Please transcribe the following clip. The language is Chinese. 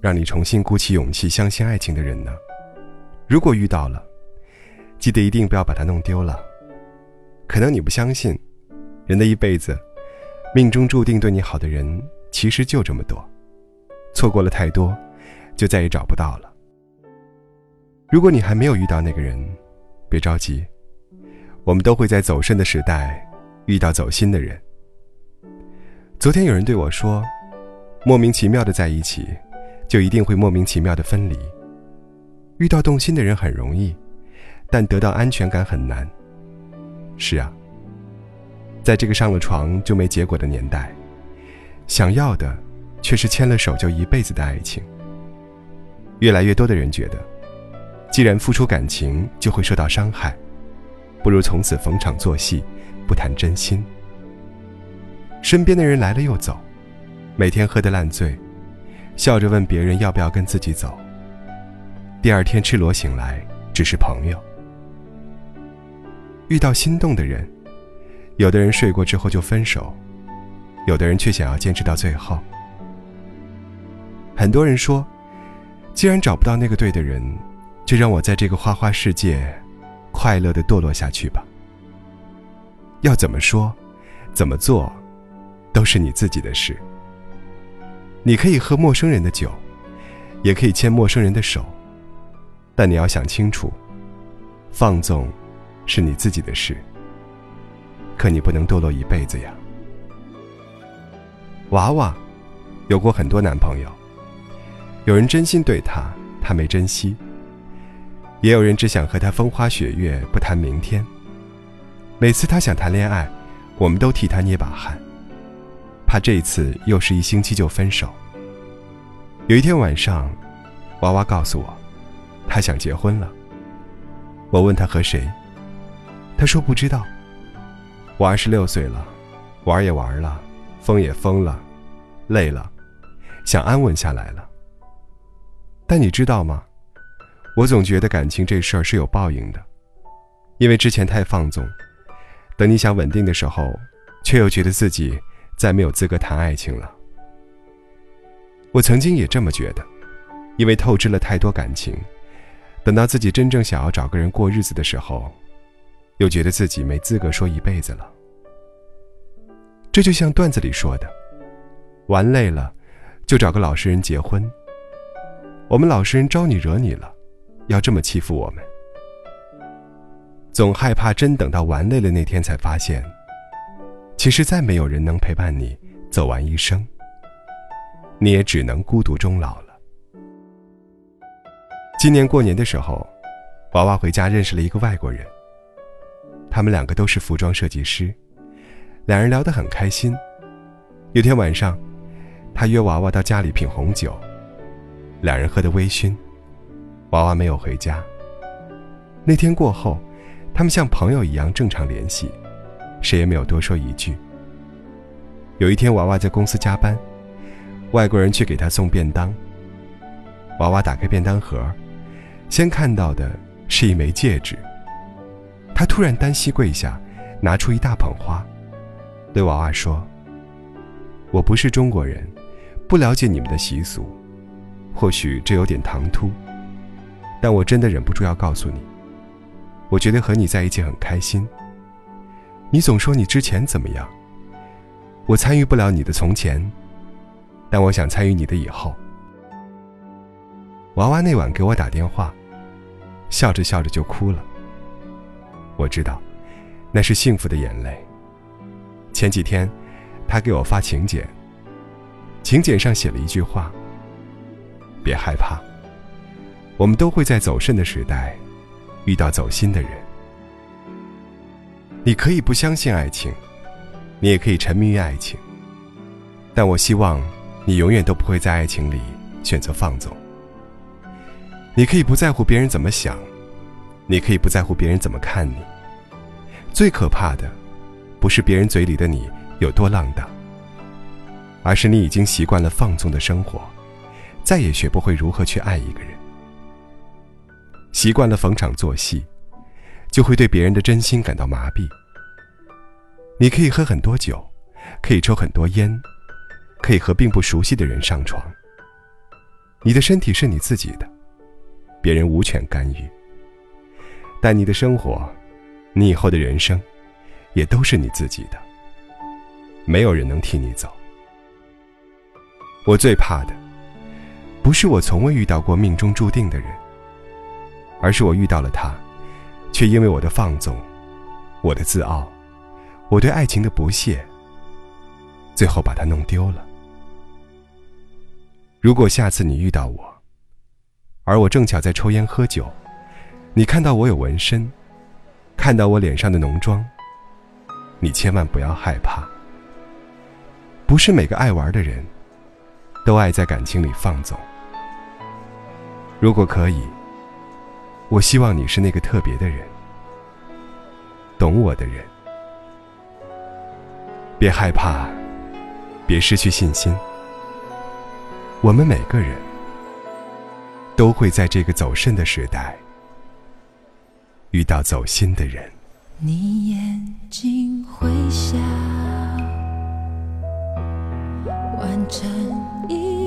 让你重新鼓起勇气相信爱情的人呢？如果遇到了，记得一定不要把它弄丢了。可能你不相信，人的一辈子，命中注定对你好的人其实就这么多，错过了太多，就再也找不到了。如果你还没有遇到那个人，别着急，我们都会在走肾的时代遇到走心的人。昨天有人对我说。莫名其妙的在一起，就一定会莫名其妙的分离。遇到动心的人很容易，但得到安全感很难。是啊，在这个上了床就没结果的年代，想要的却是牵了手就一辈子的爱情。越来越多的人觉得，既然付出感情就会受到伤害，不如从此逢场作戏，不谈真心。身边的人来了又走。每天喝得烂醉，笑着问别人要不要跟自己走。第二天赤裸醒来，只是朋友。遇到心动的人，有的人睡过之后就分手，有的人却想要坚持到最后。很多人说，既然找不到那个对的人，就让我在这个花花世界，快乐的堕落下去吧。要怎么说，怎么做，都是你自己的事。你可以喝陌生人的酒，也可以牵陌生人的手，但你要想清楚，放纵是你自己的事，可你不能堕落一辈子呀。娃娃有过很多男朋友，有人真心对他，他没珍惜；也有人只想和他风花雪月，不谈明天。每次他想谈恋爱，我们都替他捏把汗。怕这一次又是一星期就分手。有一天晚上，娃娃告诉我，他想结婚了。我问他和谁，他说不知道。我二十六岁了，玩也玩了，疯也疯了，累了，想安稳下来了。但你知道吗？我总觉得感情这事儿是有报应的，因为之前太放纵，等你想稳定的时候，却又觉得自己。再没有资格谈爱情了。我曾经也这么觉得，因为透支了太多感情，等到自己真正想要找个人过日子的时候，又觉得自己没资格说一辈子了。这就像段子里说的：“玩累了，就找个老实人结婚。”我们老实人招你惹你了，要这么欺负我们？总害怕真等到玩累了那天才发现。其实再没有人能陪伴你走完一生，你也只能孤独终老了。今年过年的时候，娃娃回家认识了一个外国人。他们两个都是服装设计师，两人聊得很开心。有天晚上，他约娃娃到家里品红酒，两人喝得微醺。娃娃没有回家。那天过后，他们像朋友一样正常联系。谁也没有多说一句。有一天，娃娃在公司加班，外国人去给他送便当。娃娃打开便当盒，先看到的是一枚戒指。他突然单膝跪下，拿出一大捧花，对娃娃说：“我不是中国人，不了解你们的习俗，或许这有点唐突，但我真的忍不住要告诉你，我觉得和你在一起很开心。”你总说你之前怎么样？我参与不了你的从前，但我想参与你的以后。娃娃那晚给我打电话，笑着笑着就哭了。我知道，那是幸福的眼泪。前几天，他给我发请柬，请柬上写了一句话：“别害怕，我们都会在走肾的时代，遇到走心的人。”你可以不相信爱情，你也可以沉迷于爱情，但我希望你永远都不会在爱情里选择放纵。你可以不在乎别人怎么想，你可以不在乎别人怎么看你。最可怕的，不是别人嘴里的你有多浪荡，而是你已经习惯了放纵的生活，再也学不会如何去爱一个人。习惯了逢场作戏，就会对别人的真心感到麻痹。你可以喝很多酒，可以抽很多烟，可以和并不熟悉的人上床。你的身体是你自己的，别人无权干预。但你的生活，你以后的人生，也都是你自己的，没有人能替你走。我最怕的，不是我从未遇到过命中注定的人，而是我遇到了他，却因为我的放纵，我的自傲。我对爱情的不屑，最后把它弄丢了。如果下次你遇到我，而我正巧在抽烟喝酒，你看到我有纹身，看到我脸上的浓妆，你千万不要害怕。不是每个爱玩的人，都爱在感情里放纵。如果可以，我希望你是那个特别的人，懂我的人。别害怕，别失去信心。我们每个人都会在这个走肾的时代遇到走心的人。你眼睛会笑，完成一